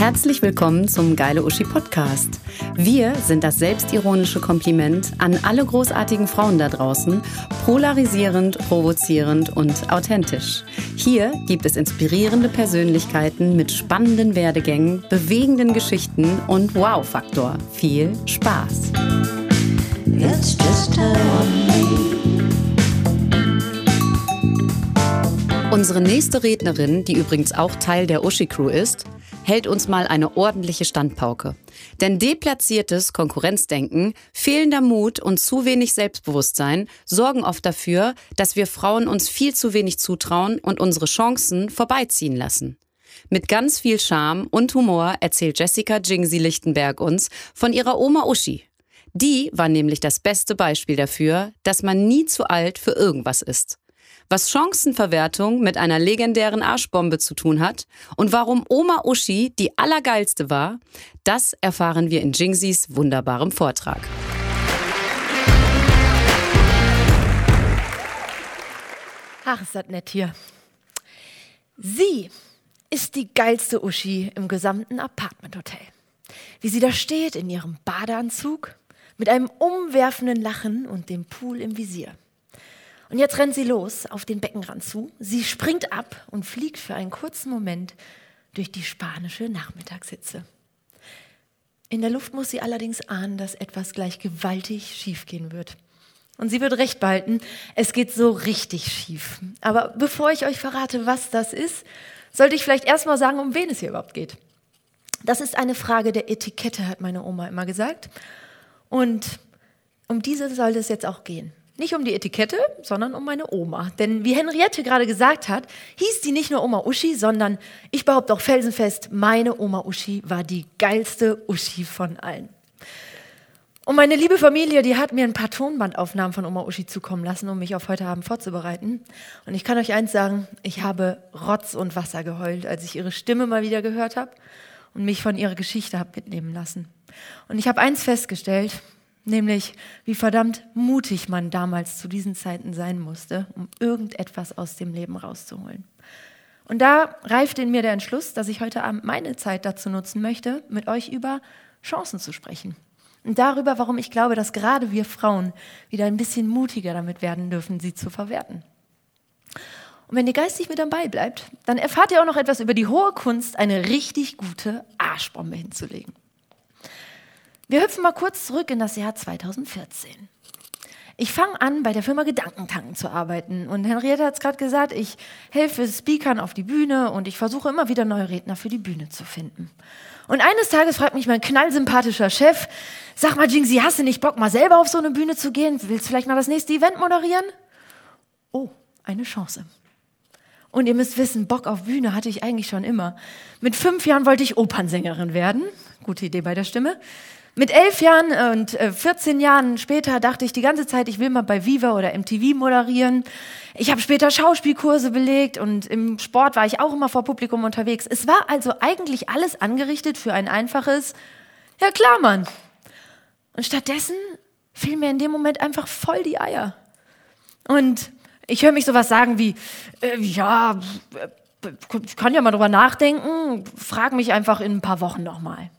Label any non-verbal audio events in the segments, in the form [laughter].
Herzlich willkommen zum Geile Uschi Podcast. Wir sind das selbstironische Kompliment an alle großartigen Frauen da draußen, polarisierend, provozierend und authentisch. Hier gibt es inspirierende Persönlichkeiten mit spannenden Werdegängen, bewegenden Geschichten und Wow-Faktor. Viel Spaß! It's just Unsere nächste Rednerin, die übrigens auch Teil der Uschi-Crew ist, hält uns mal eine ordentliche Standpauke. Denn deplatziertes Konkurrenzdenken, fehlender Mut und zu wenig Selbstbewusstsein sorgen oft dafür, dass wir Frauen uns viel zu wenig zutrauen und unsere Chancen vorbeiziehen lassen. Mit ganz viel Charme und Humor erzählt Jessica Jingsi Lichtenberg uns von ihrer Oma Uschi. Die war nämlich das beste Beispiel dafür, dass man nie zu alt für irgendwas ist was Chancenverwertung mit einer legendären Arschbombe zu tun hat und warum Oma Uschi die allergeilste war, das erfahren wir in Jingsis wunderbarem Vortrag. Ach, ist das nett hier. Sie ist die geilste Uschi im gesamten Apartmenthotel. Wie sie da steht in ihrem Badeanzug mit einem umwerfenden Lachen und dem Pool im Visier. Und jetzt rennt sie los auf den Beckenrand zu. Sie springt ab und fliegt für einen kurzen Moment durch die spanische Nachmittagshitze. In der Luft muss sie allerdings ahnen, dass etwas gleich gewaltig schiefgehen wird. Und sie wird recht behalten, es geht so richtig schief. Aber bevor ich euch verrate, was das ist, sollte ich vielleicht erstmal sagen, um wen es hier überhaupt geht. Das ist eine Frage der Etikette, hat meine Oma immer gesagt. Und um diese soll es jetzt auch gehen. Nicht um die Etikette, sondern um meine Oma. Denn wie Henriette gerade gesagt hat, hieß die nicht nur Oma Uschi, sondern ich behaupte auch felsenfest, meine Oma Uschi war die geilste Uschi von allen. Und meine liebe Familie, die hat mir ein paar Tonbandaufnahmen von Oma Uschi zukommen lassen, um mich auf heute Abend vorzubereiten. Und ich kann euch eins sagen, ich habe Rotz und Wasser geheult, als ich ihre Stimme mal wieder gehört habe und mich von ihrer Geschichte habe mitnehmen lassen. Und ich habe eins festgestellt, nämlich wie verdammt mutig man damals zu diesen Zeiten sein musste, um irgendetwas aus dem Leben rauszuholen. Und da reift in mir der Entschluss, dass ich heute Abend meine Zeit dazu nutzen möchte, mit euch über Chancen zu sprechen. Und darüber, warum ich glaube, dass gerade wir Frauen wieder ein bisschen mutiger damit werden dürfen, sie zu verwerten. Und wenn ihr geistig mit dabei bleibt, dann erfahrt ihr auch noch etwas über die hohe Kunst, eine richtig gute Arschbombe hinzulegen. Wir hüpfen mal kurz zurück in das Jahr 2014. Ich fange an, bei der Firma Gedankentanken zu arbeiten. Und Henriette hat es gerade gesagt, ich helfe Speakern auf die Bühne und ich versuche immer wieder neue Redner für die Bühne zu finden. Und eines Tages fragt mich mein knallsympathischer Chef, sag mal, Jingsi, hast du nicht Bock, mal selber auf so eine Bühne zu gehen? Willst du vielleicht mal das nächste Event moderieren? Oh, eine Chance. Und ihr müsst wissen, Bock auf Bühne hatte ich eigentlich schon immer. Mit fünf Jahren wollte ich Opernsängerin werden. Gute Idee bei der Stimme. Mit elf Jahren und 14 äh, Jahren später dachte ich die ganze Zeit, ich will mal bei Viva oder MTV moderieren. Ich habe später Schauspielkurse belegt und im Sport war ich auch immer vor Publikum unterwegs. Es war also eigentlich alles angerichtet für ein einfaches, ja klar, Mann. Und stattdessen fiel mir in dem Moment einfach voll die Eier. Und ich höre mich sowas sagen wie, äh, ja, ich kann ja mal drüber nachdenken, frag mich einfach in ein paar Wochen nochmal.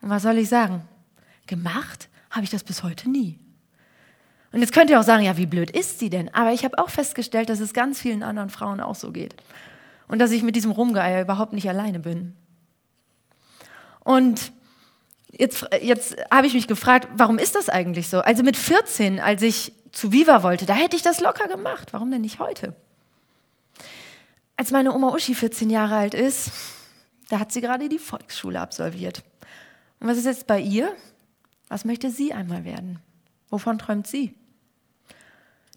Und was soll ich sagen? Gemacht habe ich das bis heute nie. Und jetzt könnt ihr auch sagen, ja, wie blöd ist sie denn? Aber ich habe auch festgestellt, dass es ganz vielen anderen Frauen auch so geht. Und dass ich mit diesem Rumgeier überhaupt nicht alleine bin. Und jetzt, jetzt habe ich mich gefragt, warum ist das eigentlich so? Also mit 14, als ich zu Viva wollte, da hätte ich das locker gemacht. Warum denn nicht heute? Als meine Oma Uschi 14 Jahre alt ist, da hat sie gerade die Volksschule absolviert. Und was ist jetzt bei ihr? Was möchte sie einmal werden? Wovon träumt sie?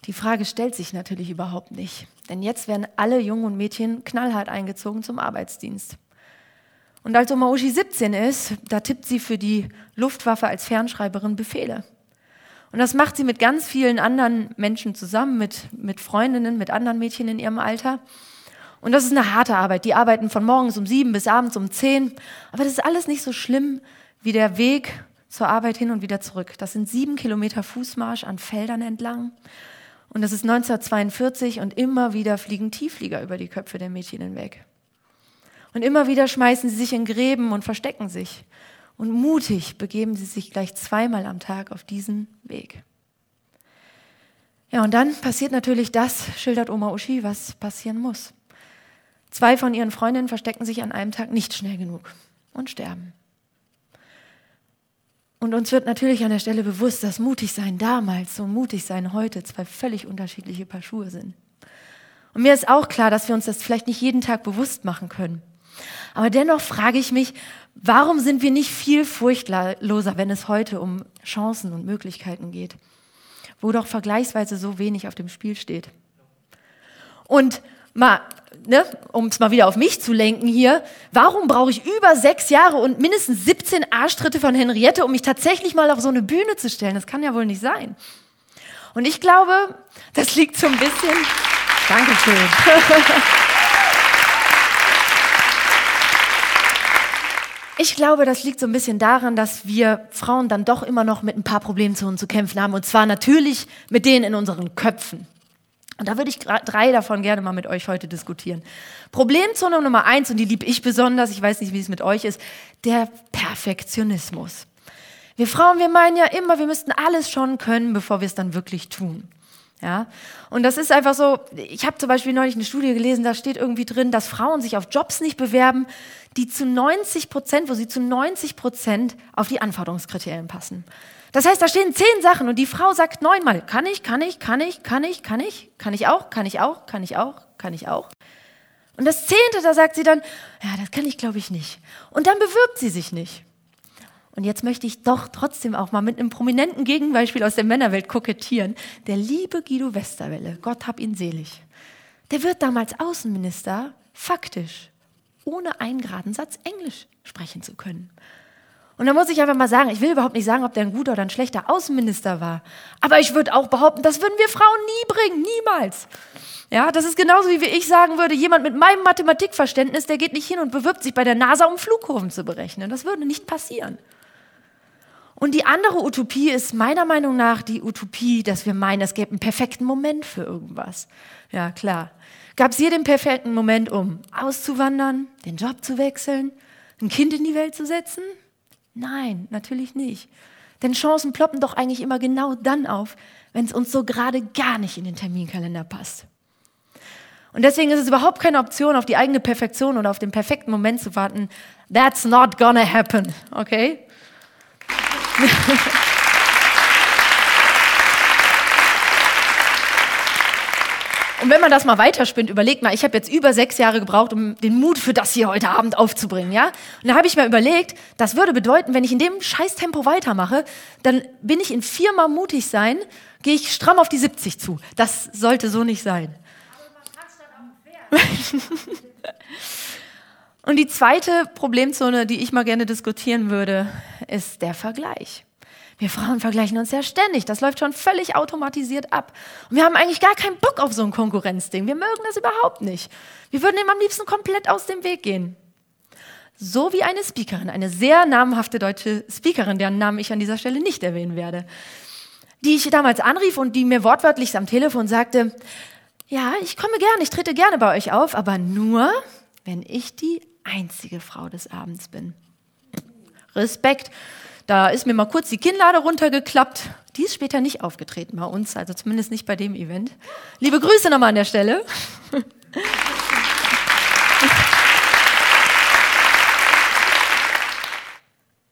Die Frage stellt sich natürlich überhaupt nicht, denn jetzt werden alle Jungen und Mädchen knallhart eingezogen zum Arbeitsdienst. Und als Oma Uschi 17 ist, da tippt sie für die Luftwaffe als Fernschreiberin Befehle. Und das macht sie mit ganz vielen anderen Menschen zusammen, mit, mit Freundinnen, mit anderen Mädchen in ihrem Alter. Und das ist eine harte Arbeit. Die arbeiten von morgens um sieben bis abends um zehn. Aber das ist alles nicht so schlimm wie der Weg zur Arbeit hin und wieder zurück. Das sind sieben Kilometer Fußmarsch an Feldern entlang. Und das ist 1942 und immer wieder fliegen Tiefflieger über die Köpfe der Mädchen hinweg. Und Und immer wieder schmeißen sie sich in Gräben und verstecken sich. Und mutig begeben sie sich gleich zweimal am Tag auf diesen Weg. Ja, und dann passiert natürlich das, schildert Oma Uschi, was passieren muss. Zwei von ihren Freundinnen verstecken sich an einem Tag nicht schnell genug und sterben. Und uns wird natürlich an der Stelle bewusst, dass mutig sein damals und mutig sein heute zwei völlig unterschiedliche Paar Schuhe sind. Und mir ist auch klar, dass wir uns das vielleicht nicht jeden Tag bewusst machen können. Aber dennoch frage ich mich, warum sind wir nicht viel furchtloser, wenn es heute um Chancen und Möglichkeiten geht, wo doch vergleichsweise so wenig auf dem Spiel steht? Und mal, ne, um es mal wieder auf mich zu lenken hier, warum brauche ich über sechs Jahre und mindestens 17 Arschtritte von Henriette, um mich tatsächlich mal auf so eine Bühne zu stellen? Das kann ja wohl nicht sein. Und ich glaube, das liegt so ein bisschen. Dankeschön. [laughs] Ich glaube, das liegt so ein bisschen daran, dass wir Frauen dann doch immer noch mit ein paar Problemzonen zu kämpfen haben. Und zwar natürlich mit denen in unseren Köpfen. Und da würde ich drei davon gerne mal mit euch heute diskutieren. Problemzone Nummer eins, und die liebe ich besonders, ich weiß nicht, wie es mit euch ist, der Perfektionismus. Wir Frauen, wir meinen ja immer, wir müssten alles schon können, bevor wir es dann wirklich tun. Ja, und das ist einfach so, ich habe zum Beispiel neulich eine Studie gelesen, da steht irgendwie drin, dass Frauen sich auf Jobs nicht bewerben, die zu 90 Prozent, wo sie zu 90 Prozent auf die Anforderungskriterien passen. Das heißt, da stehen zehn Sachen und die Frau sagt neunmal, kann ich, kann ich, kann ich, kann ich, kann ich, kann ich auch, kann ich auch, kann ich auch, kann ich auch. Und das zehnte, da sagt sie dann, ja, das kann ich glaube ich nicht. Und dann bewirbt sie sich nicht. Und jetzt möchte ich doch trotzdem auch mal mit einem prominenten Gegenbeispiel aus der Männerwelt kokettieren. Der liebe Guido Westerwelle, Gott hab ihn selig. Der wird damals Außenminister, faktisch, ohne einen geraden Satz Englisch sprechen zu können. Und da muss ich einfach mal sagen, ich will überhaupt nicht sagen, ob der ein guter oder ein schlechter Außenminister war. Aber ich würde auch behaupten, das würden wir Frauen nie bringen, niemals. Ja, das ist genauso wie ich sagen würde, jemand mit meinem Mathematikverständnis, der geht nicht hin und bewirbt sich bei der NASA, um Flugkurven zu berechnen. Das würde nicht passieren. Und die andere Utopie ist meiner Meinung nach die Utopie, dass wir meinen, es gäbe einen perfekten Moment für irgendwas. Ja, klar. Gab es hier den perfekten Moment, um auszuwandern, den Job zu wechseln, ein Kind in die Welt zu setzen? Nein, natürlich nicht. Denn Chancen ploppen doch eigentlich immer genau dann auf, wenn es uns so gerade gar nicht in den Terminkalender passt. Und deswegen ist es überhaupt keine Option, auf die eigene Perfektion oder auf den perfekten Moment zu warten. That's not gonna happen, okay? [laughs] Und wenn man das mal weiterspinnt, überlegt mal, ich habe jetzt über sechs Jahre gebraucht, um den Mut für das hier heute Abend aufzubringen, ja? Und da habe ich mir überlegt, das würde bedeuten, wenn ich in dem Scheißtempo weitermache, dann bin ich in viermal mutig sein, gehe ich stramm auf die 70 zu. Das sollte so nicht sein. [laughs] Und die zweite Problemzone, die ich mal gerne diskutieren würde, ist der Vergleich. Wir Frauen vergleichen uns ja ständig. Das läuft schon völlig automatisiert ab. Und wir haben eigentlich gar keinen Bock auf so ein Konkurrenzding. Wir mögen das überhaupt nicht. Wir würden ihm am liebsten komplett aus dem Weg gehen. So wie eine Speakerin, eine sehr namhafte deutsche Speakerin, deren Namen ich an dieser Stelle nicht erwähnen werde, die ich damals anrief und die mir wortwörtlich am Telefon sagte, ja, ich komme gerne, ich trete gerne bei euch auf, aber nur, wenn ich die einzige Frau des Abends bin. Respekt. Da ist mir mal kurz die Kinnlade runtergeklappt. Die ist später nicht aufgetreten bei uns, also zumindest nicht bei dem Event. Liebe Grüße nochmal an der Stelle. [laughs]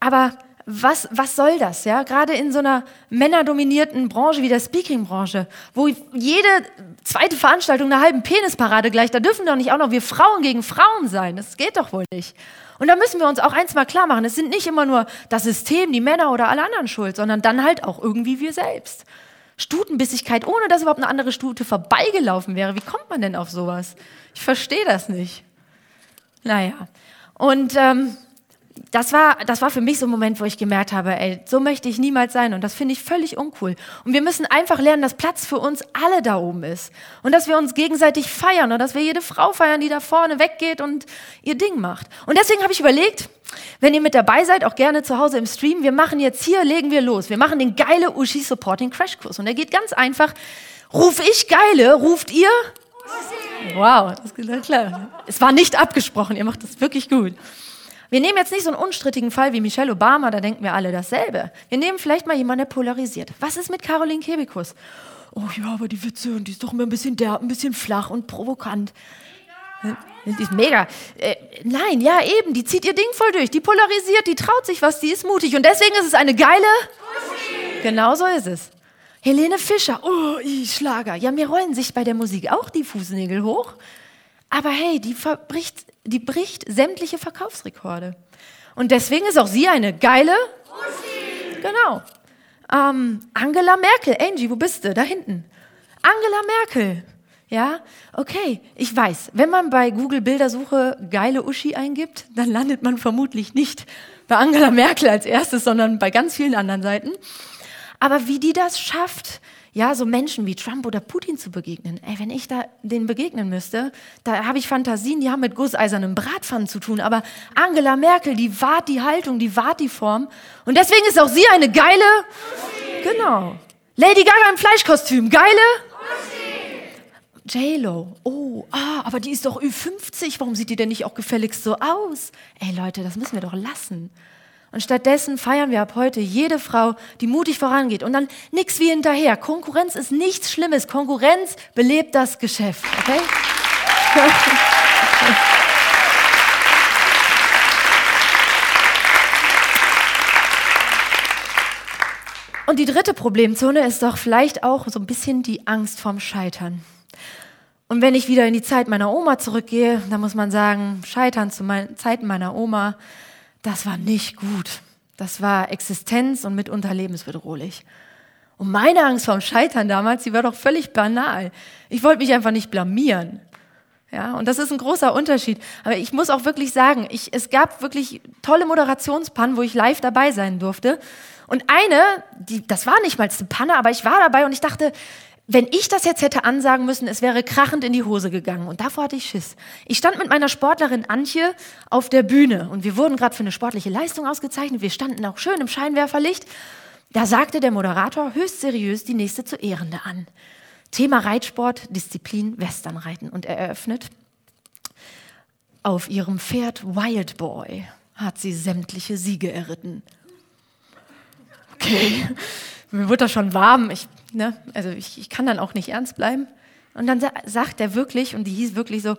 Aber was, was soll das, ja? Gerade in so einer männerdominierten Branche wie der Speaking-Branche, wo jede zweite Veranstaltung eine halben Penisparade gleich, da dürfen doch nicht auch noch wir Frauen gegen Frauen sein. Das geht doch wohl nicht. Und da müssen wir uns auch eins mal klar machen, es sind nicht immer nur das System, die Männer oder alle anderen schuld, sondern dann halt auch irgendwie wir selbst. Stutenbissigkeit, ohne dass überhaupt eine andere Stute vorbeigelaufen wäre. Wie kommt man denn auf sowas? Ich verstehe das nicht. Naja. Und ähm, das war, das war für mich so ein Moment, wo ich gemerkt habe, ey, so möchte ich niemals sein und das finde ich völlig uncool. Und wir müssen einfach lernen, dass Platz für uns alle da oben ist und dass wir uns gegenseitig feiern und dass wir jede Frau feiern, die da vorne weggeht und ihr Ding macht. Und deswegen habe ich überlegt, wenn ihr mit dabei seid, auch gerne zu Hause im Stream, wir machen jetzt hier, legen wir los. Wir machen den geile Uschi Supporting Crash Kurs und der geht ganz einfach. Ruf ich geile, ruft ihr Wow, das ist klar. Es war nicht abgesprochen, ihr macht das wirklich gut. Wir nehmen jetzt nicht so einen unstrittigen Fall wie Michelle Obama, da denken wir alle dasselbe. Wir nehmen vielleicht mal jemanden, der polarisiert. Was ist mit Caroline Kebekus? Oh ja, aber die Witze, und die ist doch immer ein bisschen derb, ein bisschen flach und provokant. Die ist mega. Äh, nein, ja, eben, die zieht ihr Ding voll durch. Die polarisiert, die traut sich was, die ist mutig. Und deswegen ist es eine geile. Pussy. Genau so ist es. Helene Fischer, oh, ich Schlager. Ja, mir rollen sich bei der Musik auch die Fußnägel hoch. Aber hey, die, verbricht, die bricht sämtliche Verkaufsrekorde. Und deswegen ist auch sie eine geile. Pussy. Genau. Ähm, Angela Merkel, Angie, wo bist du? Da hinten. Angela Merkel. Ja, okay, ich weiß, wenn man bei Google Bildersuche geile Uschi eingibt, dann landet man vermutlich nicht bei Angela Merkel als erstes, sondern bei ganz vielen anderen Seiten. Aber wie die das schafft, ja, so Menschen wie Trump oder Putin zu begegnen. Ey, wenn ich da denen begegnen müsste, da habe ich Fantasien, die haben mit gusseisernem Bratpfannen zu tun. Aber Angela Merkel, die wahrt die Haltung, die wahrt die Form. Und deswegen ist auch sie eine geile. Genau. Lady Gaga im Fleischkostüm, geile. J-Lo, oh, ah, aber die ist doch Ü50, warum sieht die denn nicht auch gefälligst so aus? Ey Leute, das müssen wir doch lassen. Und stattdessen feiern wir ab heute jede Frau, die mutig vorangeht. Und dann nichts wie hinterher. Konkurrenz ist nichts Schlimmes. Konkurrenz belebt das Geschäft. Okay? [laughs] Und die dritte Problemzone ist doch vielleicht auch so ein bisschen die Angst vorm Scheitern. Und wenn ich wieder in die Zeit meiner Oma zurückgehe, dann muss man sagen, Scheitern zu meinen Zeiten meiner Oma, das war nicht gut. Das war Existenz und mitunter lebensbedrohlich. Und meine Angst vorm Scheitern damals, die war doch völlig banal. Ich wollte mich einfach nicht blamieren. Ja, und das ist ein großer Unterschied. Aber ich muss auch wirklich sagen, ich, es gab wirklich tolle Moderationspannen, wo ich live dabei sein durfte. Und eine, die, das war nicht mal eine Panne, aber ich war dabei und ich dachte, wenn ich das jetzt hätte ansagen müssen, es wäre krachend in die Hose gegangen. Und davor hatte ich Schiss. Ich stand mit meiner Sportlerin Antje auf der Bühne und wir wurden gerade für eine sportliche Leistung ausgezeichnet. Wir standen auch schön im Scheinwerferlicht. Da sagte der Moderator höchst seriös die nächste zu Ehrende an. Thema Reitsport, Disziplin Westernreiten. Und er eröffnet, auf ihrem Pferd Wild Boy hat sie sämtliche Siege erritten. Okay, mir wird das schon warm. Ich ne, also ich, ich kann dann auch nicht ernst bleiben. Und dann sa sagt er wirklich, und die hieß wirklich so,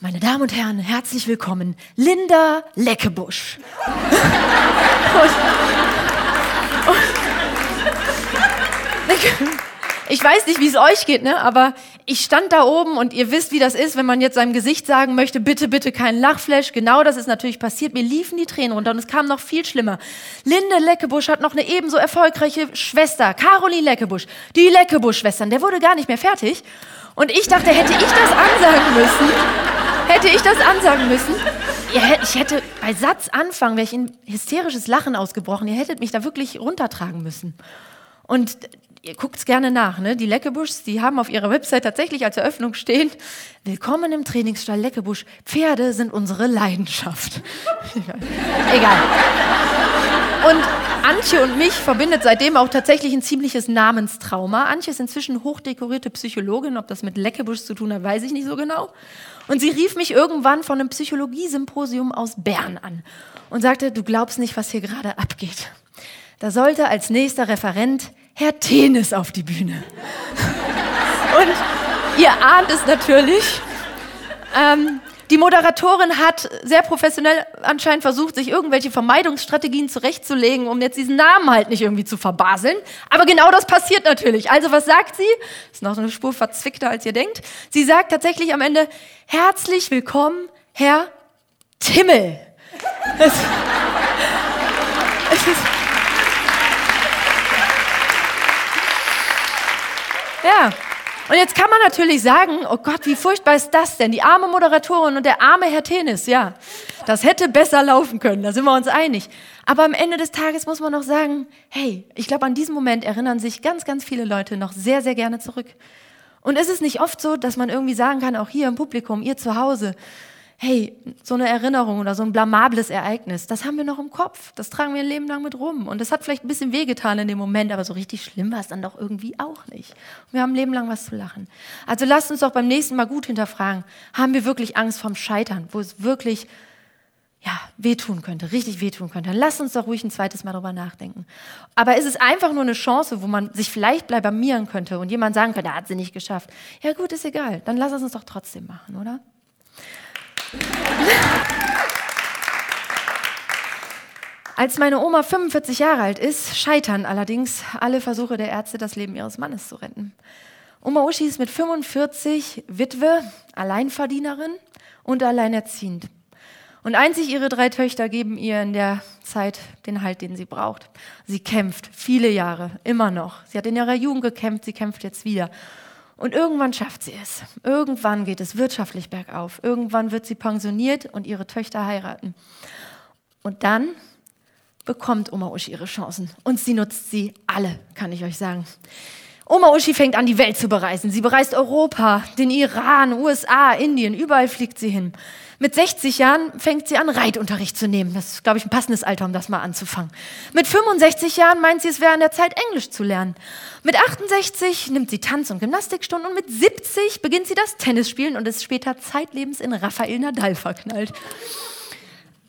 meine Damen und Herren, herzlich willkommen, Linda Leckebusch. [laughs] und, und, [laughs] ich weiß nicht, wie es euch geht, ne? aber ich stand da oben und ihr wisst, wie das ist, wenn man jetzt seinem Gesicht sagen möchte, bitte, bitte keinen Lachflash. Genau das ist natürlich passiert. Mir liefen die Tränen runter und es kam noch viel schlimmer. Linde Leckebusch hat noch eine ebenso erfolgreiche Schwester, Caroline Leckebusch. Die Leckebusch-Schwestern, der wurde gar nicht mehr fertig. Und ich dachte, hätte ich das ansagen müssen, hätte ich das ansagen müssen, ich hätte bei Satzanfang, wäre ich in hysterisches Lachen ausgebrochen. Ihr hättet mich da wirklich runtertragen müssen. Und ihr guckt es gerne nach, ne? Die Leckebuschs, die haben auf ihrer Website tatsächlich als Eröffnung stehen, willkommen im Trainingsstall Leckebusch, Pferde sind unsere Leidenschaft. [laughs] Egal. Und Antje und mich verbindet seitdem auch tatsächlich ein ziemliches Namenstrauma. Antje ist inzwischen hochdekorierte Psychologin, ob das mit Leckebusch zu tun hat, weiß ich nicht so genau. Und sie rief mich irgendwann von einem Psychologiesymposium aus Bern an und sagte, du glaubst nicht, was hier gerade abgeht. Da sollte als nächster Referent Herr Tenis auf die Bühne. Und ihr ahnt es natürlich. Ähm, die Moderatorin hat sehr professionell anscheinend versucht, sich irgendwelche Vermeidungsstrategien zurechtzulegen, um jetzt diesen Namen halt nicht irgendwie zu verbaseln. Aber genau das passiert natürlich. Also was sagt sie? Ist noch eine Spur verzwickter, als ihr denkt. Sie sagt tatsächlich am Ende, herzlich willkommen, Herr Timmel. Es, Und jetzt kann man natürlich sagen, oh Gott, wie furchtbar ist das denn? Die arme Moderatorin und der arme Herr Tennis, ja. Das hätte besser laufen können, da sind wir uns einig. Aber am Ende des Tages muss man noch sagen, hey, ich glaube, an diesen Moment erinnern sich ganz, ganz viele Leute noch sehr, sehr gerne zurück. Und ist es nicht oft so, dass man irgendwie sagen kann, auch hier im Publikum, ihr zu Hause, hey, so eine Erinnerung oder so ein blamables Ereignis, das haben wir noch im Kopf. Das tragen wir ein Leben lang mit rum. Und das hat vielleicht ein bisschen wehgetan in dem Moment, aber so richtig schlimm war es dann doch irgendwie auch nicht. Wir haben ein Leben lang was zu lachen. Also lasst uns doch beim nächsten Mal gut hinterfragen, haben wir wirklich Angst vorm Scheitern, wo es wirklich ja, wehtun könnte, richtig wehtun könnte, dann lasst uns doch ruhig ein zweites Mal drüber nachdenken. Aber ist es einfach nur eine Chance, wo man sich vielleicht blamieren könnte und jemand sagen könnte, er hat sie nicht geschafft. Ja gut, ist egal. Dann lass es uns doch trotzdem machen, oder? Als meine Oma 45 Jahre alt ist, scheitern allerdings alle Versuche der Ärzte, das Leben ihres Mannes zu retten. Oma Uschi ist mit 45 Witwe, Alleinverdienerin und alleinerziehend. Und einzig ihre drei Töchter geben ihr in der Zeit den Halt, den sie braucht. Sie kämpft viele Jahre, immer noch. Sie hat in ihrer Jugend gekämpft, sie kämpft jetzt wieder. Und irgendwann schafft sie es. Irgendwann geht es wirtschaftlich bergauf. Irgendwann wird sie pensioniert und ihre Töchter heiraten. Und dann bekommt Oma Uschi ihre Chancen. Und sie nutzt sie alle, kann ich euch sagen. Oma Uschi fängt an, die Welt zu bereisen. Sie bereist Europa, den Iran, USA, Indien, überall fliegt sie hin. Mit 60 Jahren fängt sie an, Reitunterricht zu nehmen. Das ist, glaube ich, ein passendes Alter, um das mal anzufangen. Mit 65 Jahren meint sie, es wäre an der Zeit, Englisch zu lernen. Mit 68 nimmt sie Tanz- und Gymnastikstunden und mit 70 beginnt sie das Tennisspielen und ist später zeitlebens in Rafael Nadal verknallt.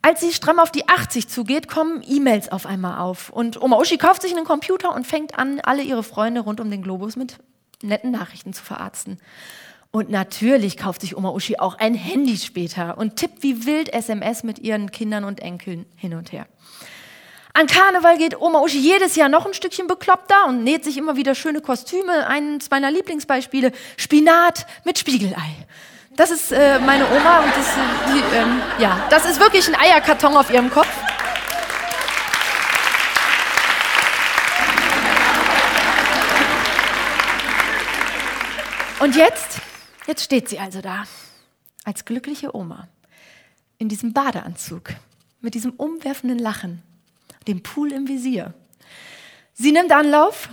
Als sie stramm auf die 80 zugeht, kommen E-Mails auf einmal auf. Und Oma Uschi kauft sich einen Computer und fängt an, alle ihre Freunde rund um den Globus mit netten Nachrichten zu verarzten. Und natürlich kauft sich Oma Uschi auch ein Handy später und tippt wie wild SMS mit ihren Kindern und Enkeln hin und her. An Karneval geht Oma Uschi jedes Jahr noch ein Stückchen bekloppter und näht sich immer wieder schöne Kostüme. Eines meiner Lieblingsbeispiele, Spinat mit Spiegelei. Das ist äh, meine Oma und das, die, ähm, ja, das ist wirklich ein Eierkarton auf ihrem Kopf. Und jetzt Jetzt steht sie also da, als glückliche Oma, in diesem Badeanzug, mit diesem umwerfenden Lachen, dem Pool im Visier. Sie nimmt Anlauf,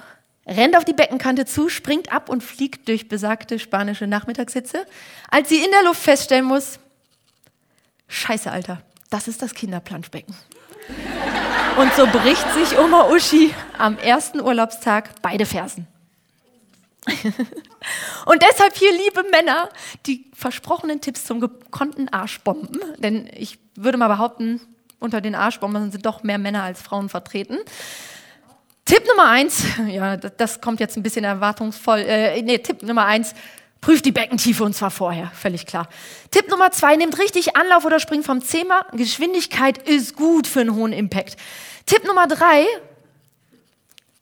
rennt auf die Beckenkante zu, springt ab und fliegt durch besagte spanische Nachmittagssitze, als sie in der Luft feststellen muss, Scheiße, Alter, das ist das Kinderplanschbecken. Und so bricht sich Oma Uschi am ersten Urlaubstag beide Fersen. [laughs] Und deshalb hier, liebe Männer, die versprochenen Tipps zum gekonnten Arschbomben. Denn ich würde mal behaupten, unter den Arschbomben sind doch mehr Männer als Frauen vertreten. Tipp Nummer eins, [laughs] ja, das kommt jetzt ein bisschen erwartungsvoll. Äh, nee, Tipp Nummer eins, prüft die Beckentiefe und zwar vorher, völlig klar. Tipp Nummer zwei, nehmt richtig Anlauf oder springt vom Zehmer. Geschwindigkeit ist gut für einen hohen Impact. Tipp Nummer drei,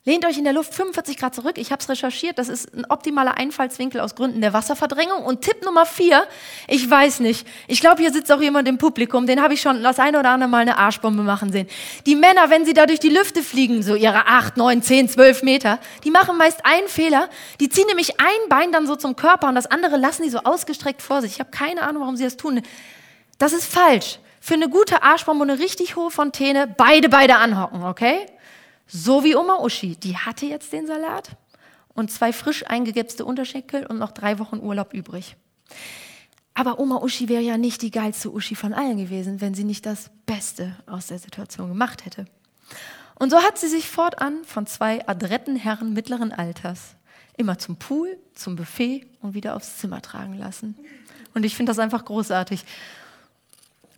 Lehnt euch in der Luft 45 Grad zurück. Ich habe es recherchiert. Das ist ein optimaler Einfallswinkel aus Gründen der Wasserverdrängung. Und Tipp Nummer vier, ich weiß nicht. Ich glaube, hier sitzt auch jemand im Publikum. Den habe ich schon das eine oder andere Mal eine Arschbombe machen sehen. Die Männer, wenn sie da durch die Lüfte fliegen, so ihre acht, neun, zehn, zwölf Meter, die machen meist einen Fehler. Die ziehen nämlich ein Bein dann so zum Körper und das andere lassen die so ausgestreckt vor sich. Ich habe keine Ahnung, warum sie das tun. Das ist falsch. Für eine gute Arschbombe und eine richtig hohe Fontäne, beide, beide anhocken, okay? So wie Oma Uschi, die hatte jetzt den Salat und zwei frisch eingegipste Unterschenkel und noch drei Wochen Urlaub übrig. Aber Oma Uschi wäre ja nicht die geilste Uschi von allen gewesen, wenn sie nicht das Beste aus der Situation gemacht hätte. Und so hat sie sich fortan von zwei adretten Herren mittleren Alters immer zum Pool, zum Buffet und wieder aufs Zimmer tragen lassen. Und ich finde das einfach großartig.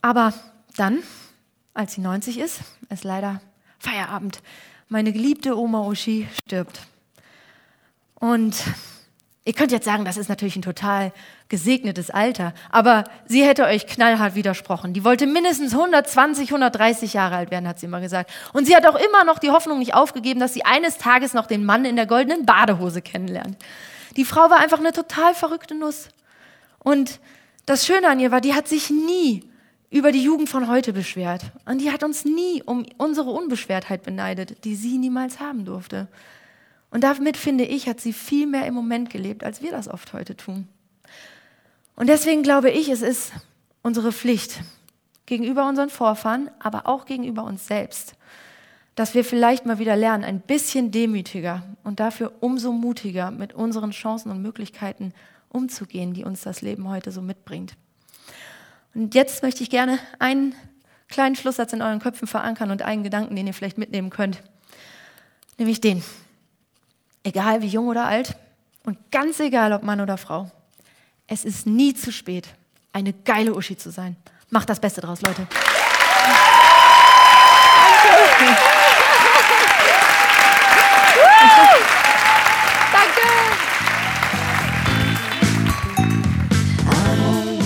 Aber dann, als sie 90 ist, ist leider Feierabend meine geliebte Oma Uschi stirbt. Und ihr könnt jetzt sagen, das ist natürlich ein total gesegnetes Alter, aber sie hätte euch knallhart widersprochen. Die wollte mindestens 120, 130 Jahre alt werden, hat sie immer gesagt. Und sie hat auch immer noch die Hoffnung nicht aufgegeben, dass sie eines Tages noch den Mann in der goldenen Badehose kennenlernt. Die Frau war einfach eine total verrückte Nuss. Und das Schöne an ihr war, die hat sich nie über die Jugend von heute beschwert. Und die hat uns nie um unsere Unbeschwertheit beneidet, die sie niemals haben durfte. Und damit, finde ich, hat sie viel mehr im Moment gelebt, als wir das oft heute tun. Und deswegen glaube ich, es ist unsere Pflicht gegenüber unseren Vorfahren, aber auch gegenüber uns selbst, dass wir vielleicht mal wieder lernen, ein bisschen demütiger und dafür umso mutiger mit unseren Chancen und Möglichkeiten umzugehen, die uns das Leben heute so mitbringt. Und jetzt möchte ich gerne einen kleinen Schlusssatz in euren Köpfen verankern und einen Gedanken, den ihr vielleicht mitnehmen könnt. Nämlich den. Egal wie jung oder alt und ganz egal ob Mann oder Frau. Es ist nie zu spät, eine geile Uschi zu sein. Macht das Beste draus, Leute. [laughs]